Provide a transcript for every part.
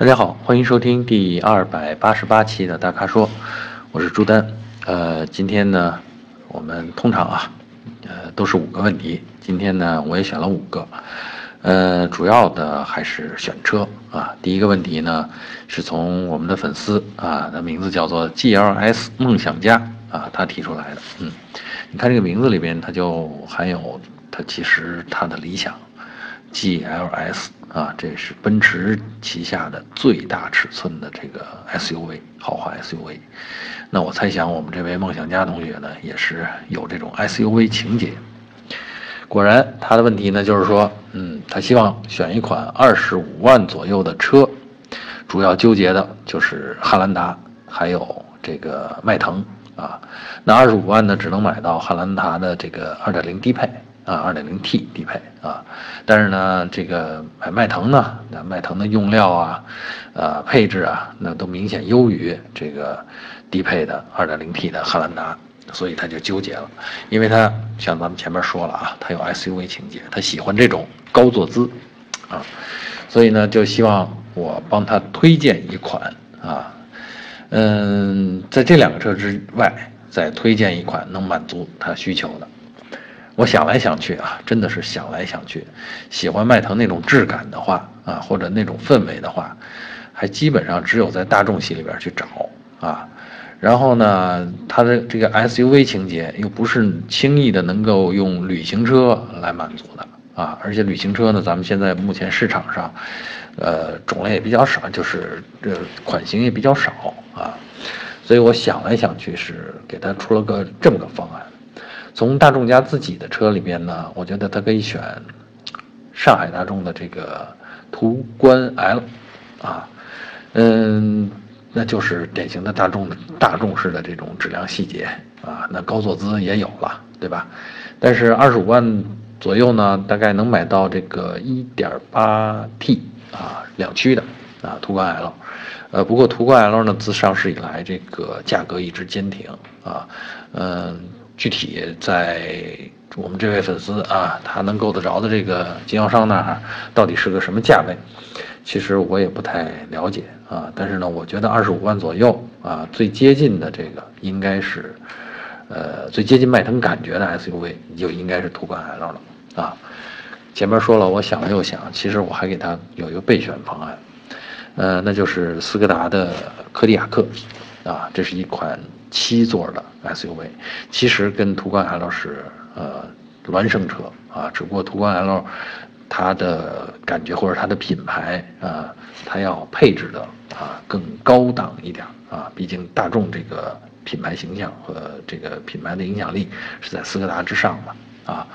大家好，欢迎收听第二百八十八期的大咖说，我是朱丹。呃，今天呢，我们通常啊，呃，都是五个问题。今天呢，我也选了五个。呃，主要的还是选车啊。第一个问题呢，是从我们的粉丝啊，的名字叫做 GLS 梦想家啊，他提出来的。嗯，你看这个名字里边，它就含有他其实他的理想。GLS 啊，这是奔驰旗下的最大尺寸的这个 SUV 豪华 SUV。那我猜想，我们这位梦想家同学呢，也是有这种 SUV 情节。果然，他的问题呢，就是说，嗯，他希望选一款二十五万左右的车，主要纠结的就是汉兰达，还有这个迈腾啊。那二十五万呢，只能买到汉兰达的这个二点零低配。啊，二点零 T 低配啊，但是呢，这个买迈腾呢，那迈腾的用料啊，呃，配置啊，那都明显优于这个低配的二点零 T 的汉兰达，所以他就纠结了，因为他像咱们前面说了啊，他有 SUV 情节，他喜欢这种高坐姿啊，所以呢，就希望我帮他推荐一款啊，嗯，在这两个车之外，再推荐一款能满足他需求的。我想来想去啊，真的是想来想去，喜欢迈腾那种质感的话啊，或者那种氛围的话，还基本上只有在大众系里边去找啊。然后呢，它的这个 SUV 情节又不是轻易的能够用旅行车来满足的啊。而且旅行车呢，咱们现在目前市场上，呃，种类也比较少，就是这款型也比较少啊。所以我想来想去，是给他出了个这么个方案。从大众家自己的车里边呢，我觉得它可以选上海大众的这个途观 L，啊，嗯，那就是典型的大众大众式的这种质量细节啊，那高坐姿也有了，对吧？但是二十五万左右呢，大概能买到这个一点八 T 啊两驱的啊途观 L，呃，不过途观 L 呢自上市以来这个价格一直坚挺啊，嗯。具体在我们这位粉丝啊，他能够得着的这个经销商那儿，到底是个什么价位？其实我也不太了解啊。但是呢，我觉得二十五万左右啊，最接近的这个应该是，呃，最接近迈腾感觉的 SUV 就应该是途观 L 了啊。前面说了，我想了又想，其实我还给他有一个备选方案，呃，那就是斯柯达的柯迪亚克啊，这是一款。七座的 SUV，其实跟途观 L 是呃孪生车啊，只不过途观 L 它的感觉或者它的品牌啊，它要配置的啊更高档一点啊，毕竟大众这个品牌形象和这个品牌的影响力是在斯柯达之上的啊。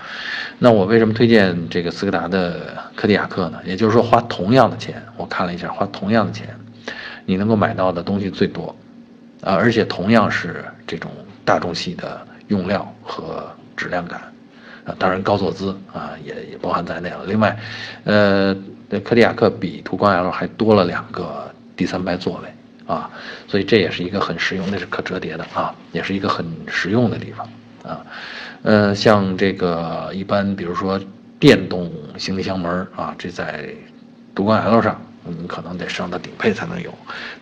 那我为什么推荐这个斯柯达的柯迪亚克呢？也就是说，花同样的钱，我看了一下，花同样的钱，你能够买到的东西最多。啊，而且同样是这种大众系的用料和质量感，啊，当然高坐姿啊也也包含在内了。另外，呃，柯迪亚克比途观 L 还多了两个第三排座位啊，所以这也是一个很实用，那是可折叠的啊，也是一个很实用的地方啊。呃，像这个一般，比如说电动行李箱门啊，这在途观 L 上。你可能得上到顶配才能有，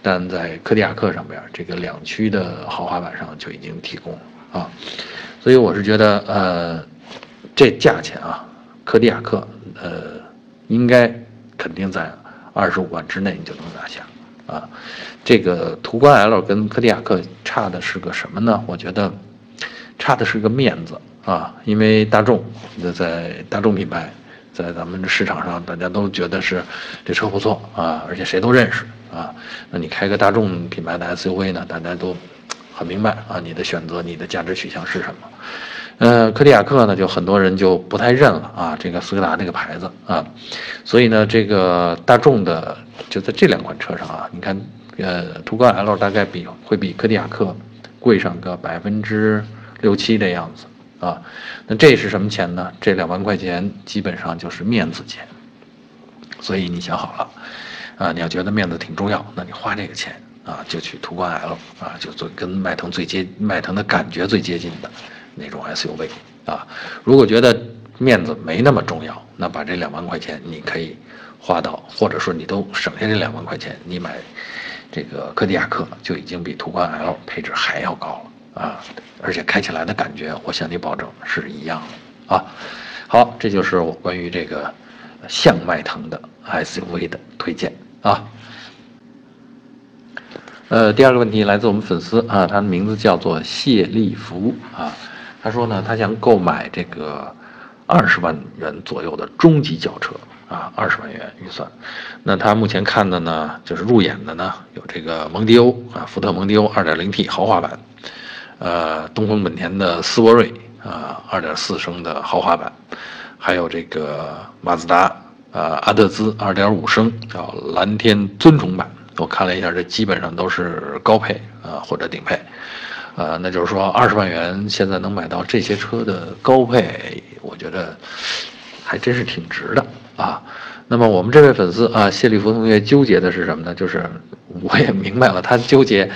但在柯迪亚克上边，这个两驱的豪华版上就已经提供了啊，所以我是觉得，呃，这价钱啊，柯迪亚克，呃，应该肯定在二十五万之内你就能拿下啊。这个途观 L 跟柯迪亚克差的是个什么呢？我觉得差的是个面子啊，因为大众在大众品牌。在咱们这市场上，大家都觉得是这车不错啊，而且谁都认识啊。那你开个大众品牌的 SUV 呢，大家都很明白啊，你的选择、你的价值取向是什么。呃，柯迪亚克呢，就很多人就不太认了啊，这个斯柯达这个牌子啊。所以呢，这个大众的就在这两款车上啊，你看，呃，途观 L 大概比会比柯迪亚克贵上个百分之六七的样子。啊，那这是什么钱呢？这两万块钱基本上就是面子钱，所以你想好了，啊，你要觉得面子挺重要，那你花这个钱啊，就去途观 L 啊，就做跟迈腾最接迈腾的感觉最接近的那种 SUV 啊。如果觉得面子没那么重要，那把这两万块钱你可以花到，或者说你都省下这两万块钱，你买这个柯迪亚克就已经比途观 L 配置还要高了啊，而且开起来的感觉，我向你保证是一样的啊。好，这就是我关于这个向迈腾的 SUV 的推荐啊。呃，第二个问题来自我们粉丝啊，他的名字叫做谢立福啊。他说呢，他想购买这个二十万元左右的中级轿车啊，二十万元预算。那他目前看的呢，就是入眼的呢，有这个蒙迪欧啊，福特蒙迪欧 2.0T 豪华版，呃，东风本田的斯铂瑞啊，2.4升的豪华版，还有这个马自达啊，阿特兹2.5升叫蓝天尊崇版。我看了一下，这基本上都是高配啊或者顶配，呃，那就是说二十万元现在能买到这些车的高配，我觉得还真是挺值的啊。那么我们这位粉丝啊，谢立福同学纠结的是什么呢？就是我也明白了，他纠结，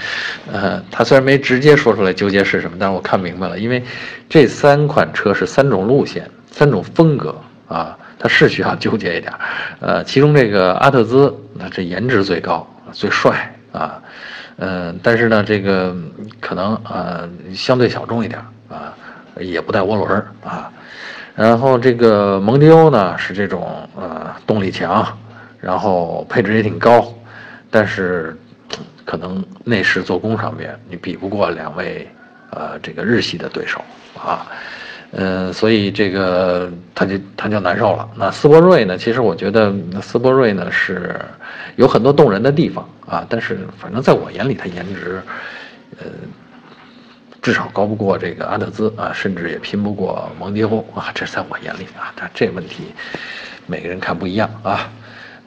呃，他虽然没直接说出来纠结是什么，但是我看明白了，因为这三款车是三种路线、三种风格啊，他是需要纠结一点。呃，其中这个阿特兹，那这颜值最高。最帅啊，嗯，但是呢，这个可能呃相对小众一点啊，也不带涡轮啊，然后这个蒙迪欧呢是这种呃动力强，然后配置也挺高，但是可能内饰做工上面你比不过两位呃这个日系的对手啊。嗯，所以这个他就他就难受了。那斯铂瑞呢？其实我觉得斯铂瑞呢是有很多动人的地方啊，但是反正在我眼里，它颜值，呃，至少高不过这个阿特兹啊，甚至也拼不过蒙迪欧啊。这在我眼里啊，但这问题每个人看不一样啊。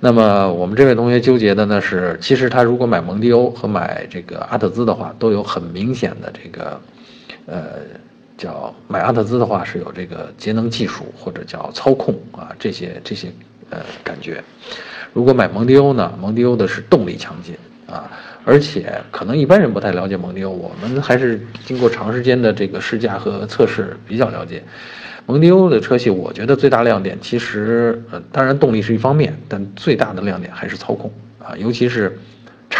那么我们这位同学纠结的呢是，其实他如果买蒙迪欧和买这个阿特兹的话，都有很明显的这个，呃。叫买阿特兹的话是有这个节能技术或者叫操控啊这些这些呃感觉，如果买蒙迪欧呢，蒙迪欧的是动力强劲啊，而且可能一般人不太了解蒙迪欧，我们还是经过长时间的这个试驾和测试比较了解，蒙迪欧的车系，我觉得最大亮点其实呃当然动力是一方面，但最大的亮点还是操控啊，尤其是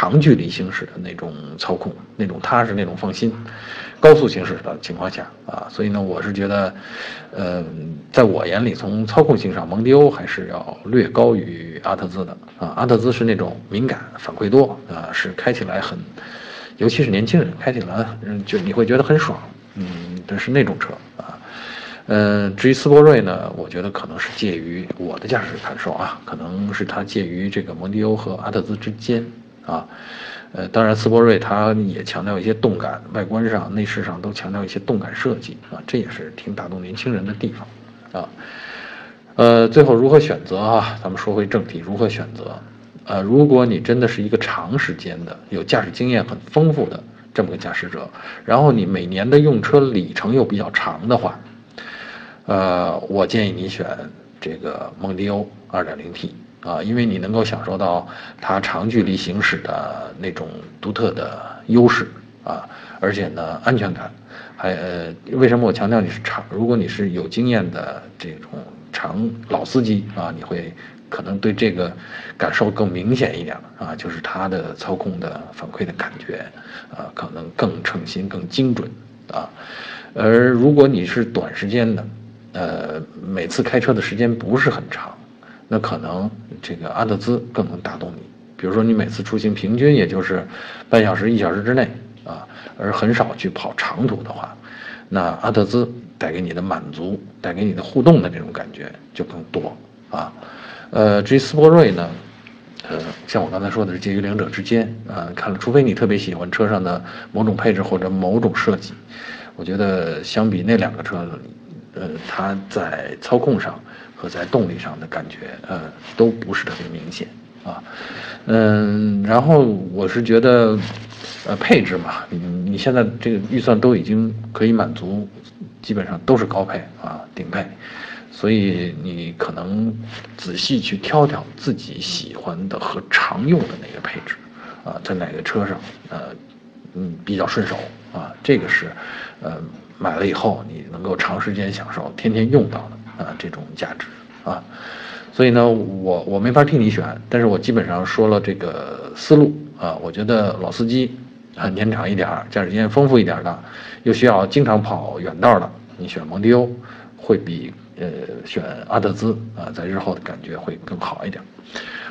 长距离行驶的那种操控，那种踏实，那种放心。高速行驶的情况下啊，所以呢，我是觉得，呃，在我眼里，从操控性上，蒙迪欧还是要略高于阿特兹的啊。阿特兹是那种敏感、反馈多啊，是开起来很，尤其是年轻人开起来，嗯，就你会觉得很爽，嗯，这是那种车啊。嗯，至于斯铂瑞呢，我觉得可能是介于我的驾驶感受啊，可能是它介于这个蒙迪欧和阿特兹之间啊。呃，当然，斯铂瑞它也强调一些动感，外观上、内饰上都强调一些动感设计啊，这也是挺打动年轻人的地方，啊，呃，最后如何选择啊？咱们说回正题，如何选择？呃，如果你真的是一个长时间的、有驾驶经验很丰富的这么个驾驶者，然后你每年的用车里程又比较长的话，呃，我建议你选这个蒙迪欧 2.0T。啊，因为你能够享受到它长距离行驶的那种独特的优势啊，而且呢，安全感，还呃，为什么我强调你是长？如果你是有经验的这种长老司机啊，你会可能对这个感受更明显一点啊，就是它的操控的反馈的感觉啊，可能更称心、更精准啊。而如果你是短时间的，呃，每次开车的时间不是很长。那可能这个阿特兹更能打动你，比如说你每次出行平均也就是半小时一小时之内啊，而很少去跑长途的话，那阿特兹带给你的满足、带给你的互动的这种感觉就更多啊。呃，至于斯铂瑞呢，呃，像我刚才说的是介于两者之间啊，看了，除非你特别喜欢车上的某种配置或者某种设计，我觉得相比那两个车，呃，它在操控上。和在动力上的感觉，呃，都不是特别明显啊，嗯，然后我是觉得，呃，配置嘛，你你现在这个预算都已经可以满足，基本上都是高配啊，顶配，所以你可能仔细去挑挑自己喜欢的和常用的那个配置，啊，在哪个车上，呃，嗯，比较顺手啊，这个是，呃，买了以后你能够长时间享受，天天用到的。啊，这种价值啊，所以呢，我我没法替你选，但是我基本上说了这个思路啊，我觉得老司机啊年长一点儿，驾驶经验丰富一点的，又需要经常跑远道的，你选蒙迪欧会比呃选阿特兹啊在日后的感觉会更好一点。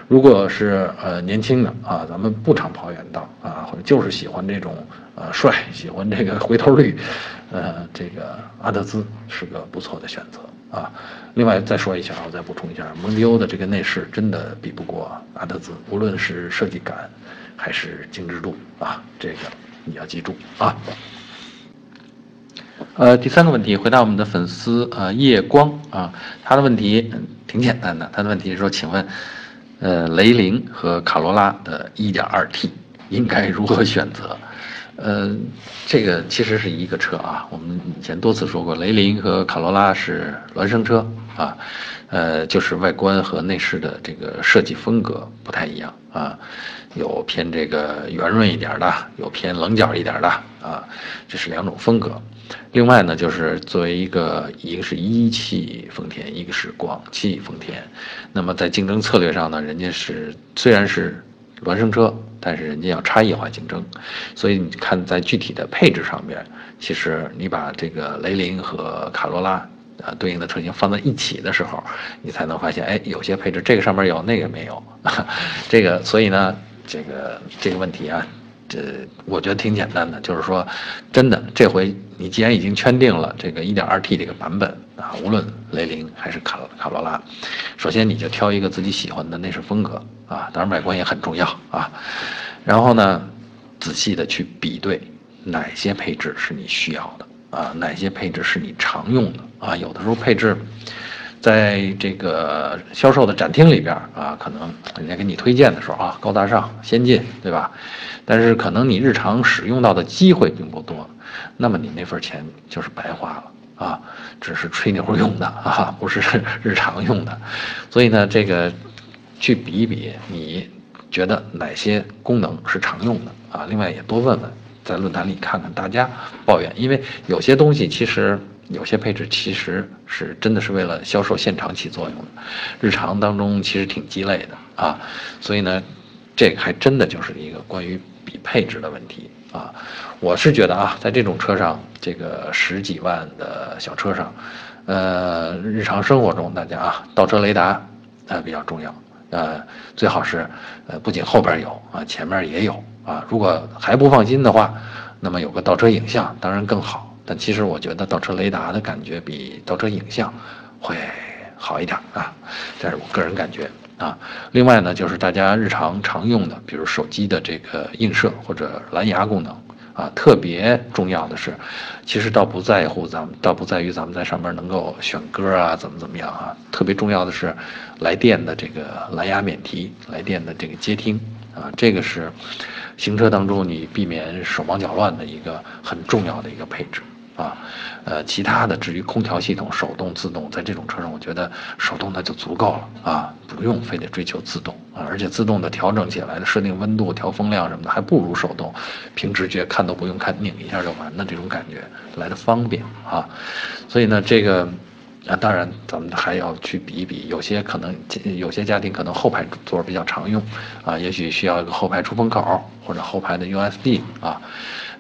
如果是呃年轻的啊，咱们不常跑远道啊，或者就是喜欢这种呃帅，喜欢这个回头率，呃，这个阿特兹是个不错的选择啊。另外再说一下，我再补充一下，蒙迪欧的这个内饰真的比不过阿特兹，无论是设计感还是精致度啊，这个你要记住啊。呃，第三个问题，回答我们的粉丝呃夜光啊，他的问题挺简单的，他的问题是说，请问。呃，雷凌和卡罗拉的 1.2T 应该如何选择？呃，这个其实是一个车啊。我们以前多次说过，雷凌和卡罗拉是孪生车啊，呃，就是外观和内饰的这个设计风格不太一样啊，有偏这个圆润一点的，有偏棱角一点的啊，这是两种风格。另外呢，就是作为一个，一个是一汽丰田，一个是广汽丰田，那么在竞争策略上呢，人家是虽然是孪生车，但是人家要差异化竞争，所以你看在具体的配置上面，其实你把这个雷凌和卡罗拉啊对应的车型放在一起的时候，你才能发现，哎，有些配置这个上面有，那个没有，这个所以呢，这个这个问题啊。这我觉得挺简单的，就是说，真的这回你既然已经圈定了这个 1.2T 这个版本啊，无论雷凌还是卡卡罗拉，首先你就挑一个自己喜欢的内饰风格啊，当然外观也很重要啊。然后呢，仔细的去比对哪些配置是你需要的啊，哪些配置是你常用的啊。有的时候配置。在这个销售的展厅里边啊，可能人家给你推荐的时候啊，高大上、先进，对吧？但是可能你日常使用到的机会并不多，那么你那份钱就是白花了啊，只是吹牛用的啊，不是日常用的。所以呢，这个去比一比，你觉得哪些功能是常用的啊？另外也多问问，在论坛里看看大家抱怨，因为有些东西其实。有些配置其实是真的是为了销售现场起作用的，日常当中其实挺鸡肋的啊，所以呢，这个还真的就是一个关于比配置的问题啊。我是觉得啊，在这种车上，这个十几万的小车上，呃，日常生活中大家啊，倒车雷达呃比较重要，呃，最好是呃不仅后边有啊，前面也有啊。如果还不放心的话，那么有个倒车影像当然更好。但其实我觉得倒车雷达的感觉比倒车影像会好一点啊，这是我个人感觉啊。另外呢，就是大家日常常用的，比如手机的这个映射或者蓝牙功能啊，特别重要的是，其实倒不在乎咱们，倒不在于咱们在上面能够选歌啊，怎么怎么样啊。特别重要的是，来电的这个蓝牙免提，来电的这个接听啊，这个是行车当中你避免手忙脚乱的一个很重要的一个配置。啊，呃，其他的至于空调系统手动自动，在这种车上，我觉得手动的就足够了啊，不用非得追求自动啊，而且自动的调整起来的设定温度、调风量什么的，还不如手动，凭直觉看都不用看，拧一下就完的这种感觉来的方便啊，所以呢，这个。啊，当然，咱们还要去比一比，有些可能，有些家庭可能后排座比较常用，啊，也许需要一个后排出风口或者后排的 USB 啊，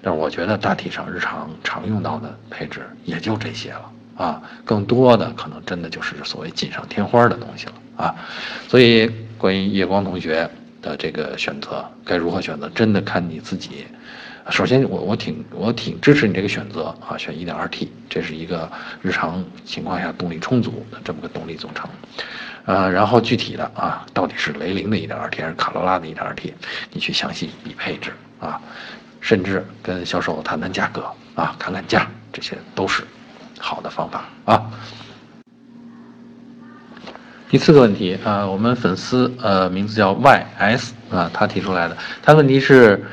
但是我觉得大体上日常常用到的配置也就这些了啊，更多的可能真的就是所谓锦上添花的东西了啊，所以关于夜光同学的这个选择该如何选择，真的看你自己。首先，我我挺我挺支持你这个选择啊，选 1.2T，这是一个日常情况下动力充足的这么个动力总成，呃，然后具体的啊，到底是雷凌的 1.2T 还是卡罗拉的 1.2T，你去详细比配置啊，甚至跟销售谈谈价格啊，砍砍价，这些都是好的方法啊。第四个问题啊，我们粉丝呃名字叫 YS 啊，他提出来的，他问题是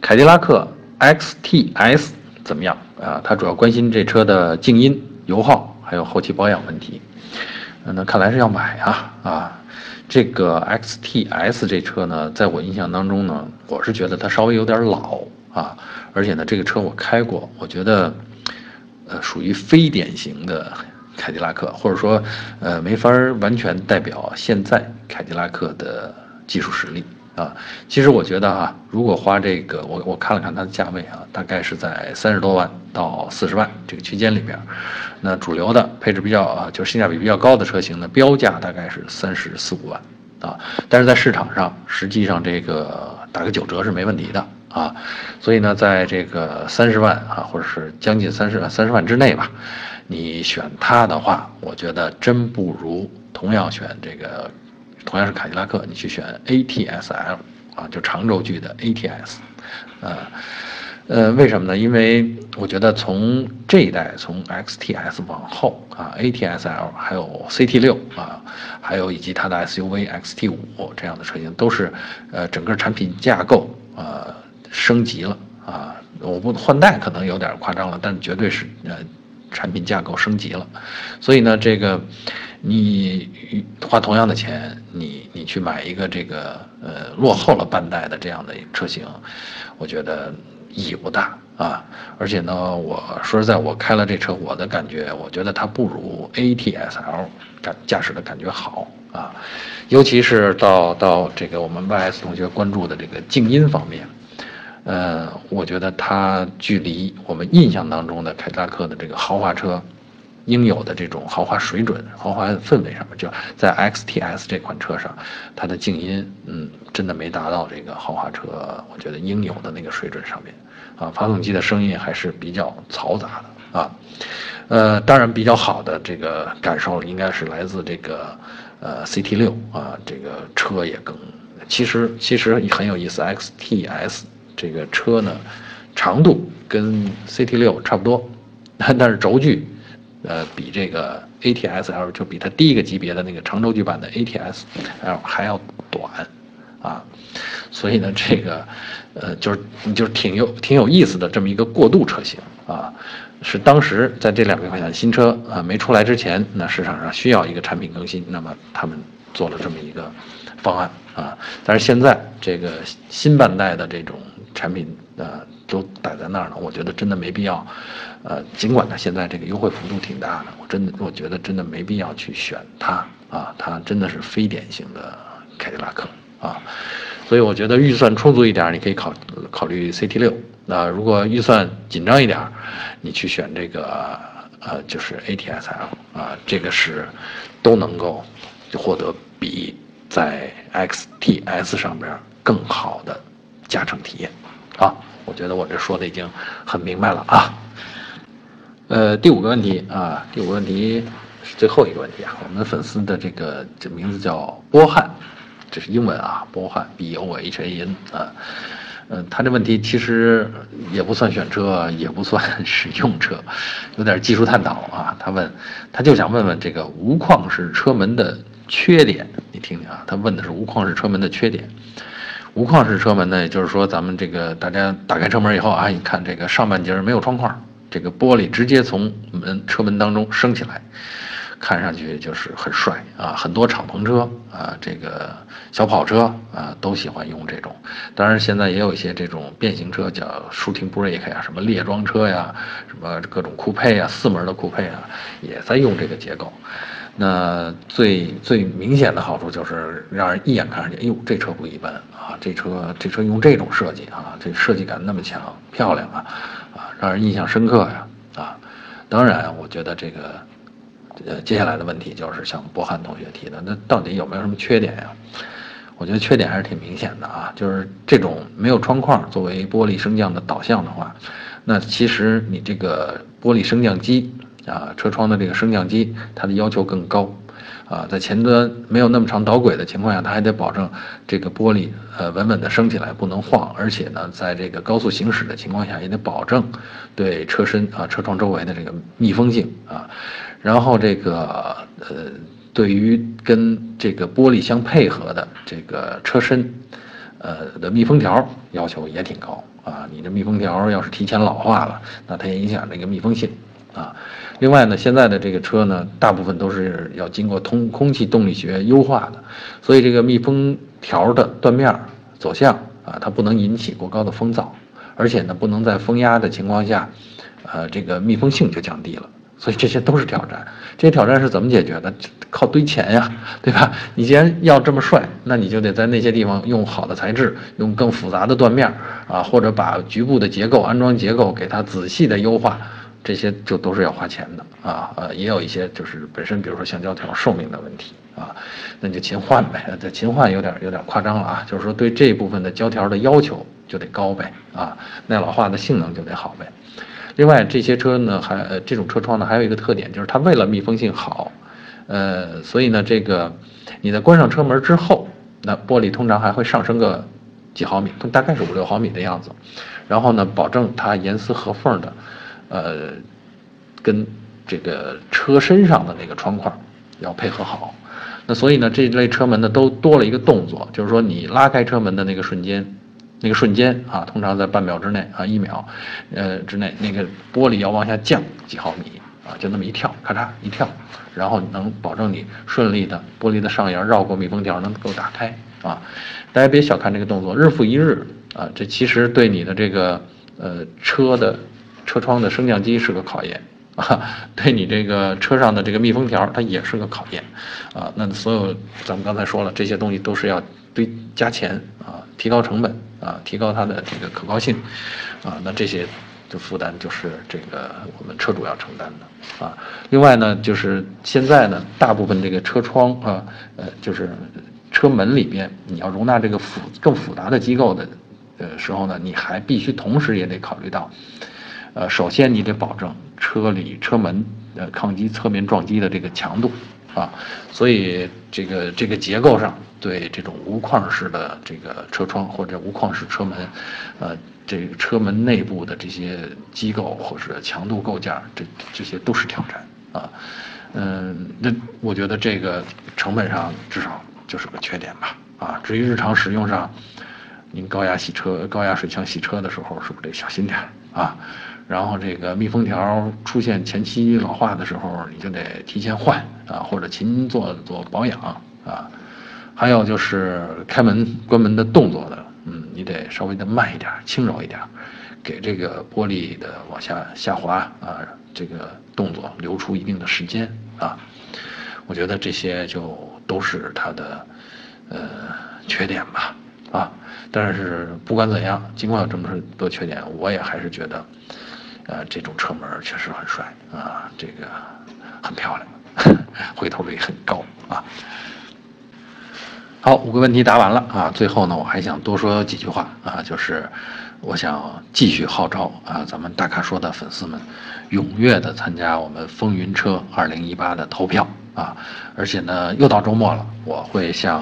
凯迪拉克。XTS 怎么样啊？他主要关心这车的静音、油耗，还有后期保养问题。那看来是要买啊啊！这个 XTS 这车呢，在我印象当中呢，我是觉得它稍微有点老啊，而且呢，这个车我开过，我觉得呃，属于非典型的凯迪拉克，或者说，呃，没法完全代表现在凯迪拉克的技术实力啊。其实我觉得啊，如果花这个，我我看了看它的价位啊，大概是在三十多万到四十万这个区间里边。那主流的配置比较啊，就是性价比比较高的车型呢，标价大概是三十四五万啊。但是在市场上，实际上这个打个九折是没问题的啊。所以呢，在这个三十万啊，或者是将近三十万三十万之内吧。你选它的话，我觉得真不如同样选这个，同样是凯迪拉克，你去选 ATS-L 啊，就长轴距的 ATS，呃，呃，为什么呢？因为我觉得从这一代从 XTS 往后啊，ATS-L 还有 CT6 啊，还有以及它的 SUV XT5 这样的车型，都是呃整个产品架构呃升级了啊，我不换代可能有点夸张了，但绝对是呃。产品架构升级了，所以呢，这个你花同样的钱，你你去买一个这个呃落后了半代的这样的车型，我觉得意义不大啊。而且呢，我说实在，我开了这车，我的感觉，我觉得它不如 ATS-L 感驾驶的感觉好啊，尤其是到到这个我们 YS 同学关注的这个静音方面。呃，我觉得它距离我们印象当中的凯迪拉克的这个豪华车应有的这种豪华水准、豪华氛围上面，就在 XTS 这款车上，它的静音，嗯，真的没达到这个豪华车我觉得应有的那个水准上面啊。发动机的声音还是比较嘈杂的啊。呃，当然比较好的这个感受应该是来自这个呃 CT6 啊，这个车也更，其实其实很有意思，XTS。这个车呢，长度跟 CT 六差不多，但是轴距，呃，比这个 ATS L 就比它第一个级别的那个长轴距版的 ATS L 还要短，啊，所以呢，这个，呃，就是就是挺有挺有意思的这么一个过渡车型啊，是当时在这两百块钱新车啊没出来之前，那市场上需要一个产品更新，那么他们做了这么一个方案啊，但是现在这个新半代的这种。产品呃都摆在那儿呢，我觉得真的没必要，呃，尽管它现在这个优惠幅度挺大的，我真的我觉得真的没必要去选它啊，它真的是非典型的凯迪拉克啊，所以我觉得预算充足一点，你可以考考虑 CT 六，那如果预算紧张一点，你去选这个呃就是 ATS-L 啊，这个是都能够获得比在 XTS 上边更好的驾乘体验。好，我觉得我这说的已经很明白了啊。呃，第五个问题啊，第五个问题是最后一个问题啊。我们粉丝的这个这名字叫波汉，这是英文啊，波汉 B O H A N 啊。嗯，他这问题其实也不算选车，也不算是用车，有点技术探讨啊。他问，他就想问问这个无框式车门的缺点，你听听啊。他问的是无框式车门的缺点。无框式车门呢，也就是说，咱们这个大家打开车门以后啊，你看这个上半截没有窗框，这个玻璃直接从门车门当中升起来，看上去就是很帅啊。很多敞篷车啊，这个小跑车啊，都喜欢用这种。当然，现在也有一些这种变形车，叫 shooting brake 呀，什么列装车呀，什么各种酷配啊，四门的酷配啊，也在用这个结构。那最最明显的好处就是让人一眼看上去，哎呦，这车不一般啊！这车这车用这种设计啊，这设计感那么强，漂亮啊，啊，让人印象深刻呀，啊！当然，我觉得这个，呃，接下来的问题就是像博翰同学提的，那到底有没有什么缺点呀？我觉得缺点还是挺明显的啊，就是这种没有窗框作为玻璃升降的导向的话，那其实你这个玻璃升降机。啊，车窗的这个升降机，它的要求更高，啊，在前端没有那么长导轨的情况下，它还得保证这个玻璃呃稳稳的升起来，不能晃，而且呢，在这个高速行驶的情况下，也得保证对车身啊车窗周围的这个密封性啊，然后这个呃对于跟这个玻璃相配合的这个车身，呃的密封条要求也挺高。啊，你这密封条要是提前老化了，那它也影响这个密封性。啊，另外呢，现在的这个车呢，大部分都是要经过通空气动力学优化的，所以这个密封条的断面走向啊，它不能引起过高的风噪，而且呢，不能在风压的情况下，呃，这个密封性就降低了。所以这些都是挑战。这些挑战是怎么解决的？靠堆钱呀，对吧？你既然要这么帅，那你就得在那些地方用好的材质，用更复杂的断面啊，或者把局部的结构、安装结构给它仔细的优化，这些就都是要花钱的啊。呃，也有一些就是本身，比如说橡胶条寿命的问题啊，那就勤换呗。这勤换有点有点夸张了啊，就是说对这部分的胶条的要求就得高呗啊，耐老化的性能就得好呗。另外，这些车呢，还呃这种车窗呢，还有一个特点，就是它为了密封性好，呃，所以呢，这个你在关上车门之后，那玻璃通常还会上升个几毫米，大概是五六毫米的样子，然后呢，保证它严丝合缝的，呃，跟这个车身上的那个窗框要配合好。那所以呢，这一类车门呢都多了一个动作，就是说你拉开车门的那个瞬间。那个瞬间啊，通常在半秒之内啊，一秒，呃之内，那个玻璃要往下降几毫米啊，就那么一跳，咔嚓一跳，然后能保证你顺利的玻璃的上沿绕过密封条能够打开啊。大家别小看这个动作，日复一日啊，这其实对你的这个呃车的车窗的升降机是个考验 啊，对你这个车上的这个密封条它也是个考验啊。那所有咱们刚才说了，这些东西都是要堆加钱啊，提高成本。啊，提高它的这个可靠性，啊，那这些的负担就是这个我们车主要承担的啊。另外呢，就是现在呢，大部分这个车窗啊，呃，就是车门里边，你要容纳这个复更复杂的机构的呃时候呢，你还必须同时也得考虑到，呃，首先你得保证车里车门呃抗击侧面撞击的这个强度。啊，所以这个这个结构上，对这种无框式的这个车窗或者无框式车门，呃，这个车门内部的这些机构或者强度构件，这这些都是挑战啊。嗯，那我觉得这个成本上至少就是个缺点吧。啊，至于日常使用上，您高压洗车、高压水枪洗车的时候，是不是得小心点啊？然后这个密封条出现前期老化的时候，你就得提前换啊，或者勤做做保养啊。还有就是开门关门的动作的，嗯，你得稍微的慢一点，轻柔一点，给这个玻璃的往下下滑啊，这个动作留出一定的时间啊。我觉得这些就都是它的呃缺点吧啊。但是不管怎样，尽管有这么多缺点，我也还是觉得。呃，这种车门确实很帅啊，这个很漂亮，回头率很高啊。好，五个问题答完了啊。最后呢，我还想多说几句话啊，就是我想继续号召啊，咱们大咖说的粉丝们，踊跃的参加我们风云车二零一八的投票啊。而且呢，又到周末了，我会像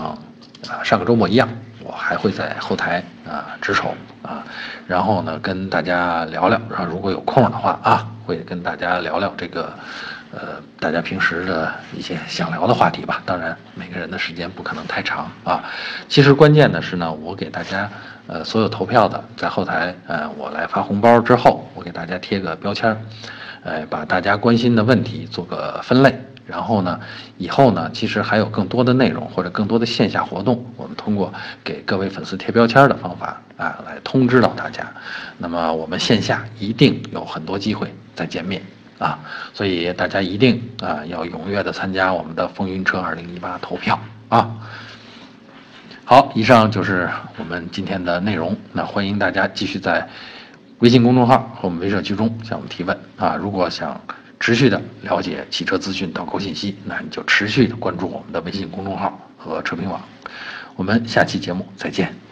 啊上个周末一样。我还会在后台啊值守啊，然后呢跟大家聊聊，啊如果有空的话啊，会跟大家聊聊这个，呃大家平时的一些想聊的话题吧。当然每个人的时间不可能太长啊。其实关键的是呢，我给大家呃所有投票的在后台呃我来发红包之后，我给大家贴个标签儿，呃把大家关心的问题做个分类。然后呢，以后呢，其实还有更多的内容或者更多的线下活动，我们通过给各位粉丝贴标签的方法啊，来通知到大家。那么我们线下一定有很多机会再见面啊，所以大家一定啊要踊跃的参加我们的风云车二零一八投票啊。好，以上就是我们今天的内容。那欢迎大家继续在微信公众号和我们微社区中向我们提问啊。如果想持续的了解汽车资讯、导购信息，那你就持续的关注我们的微信公众号和车评网。我们下期节目再见。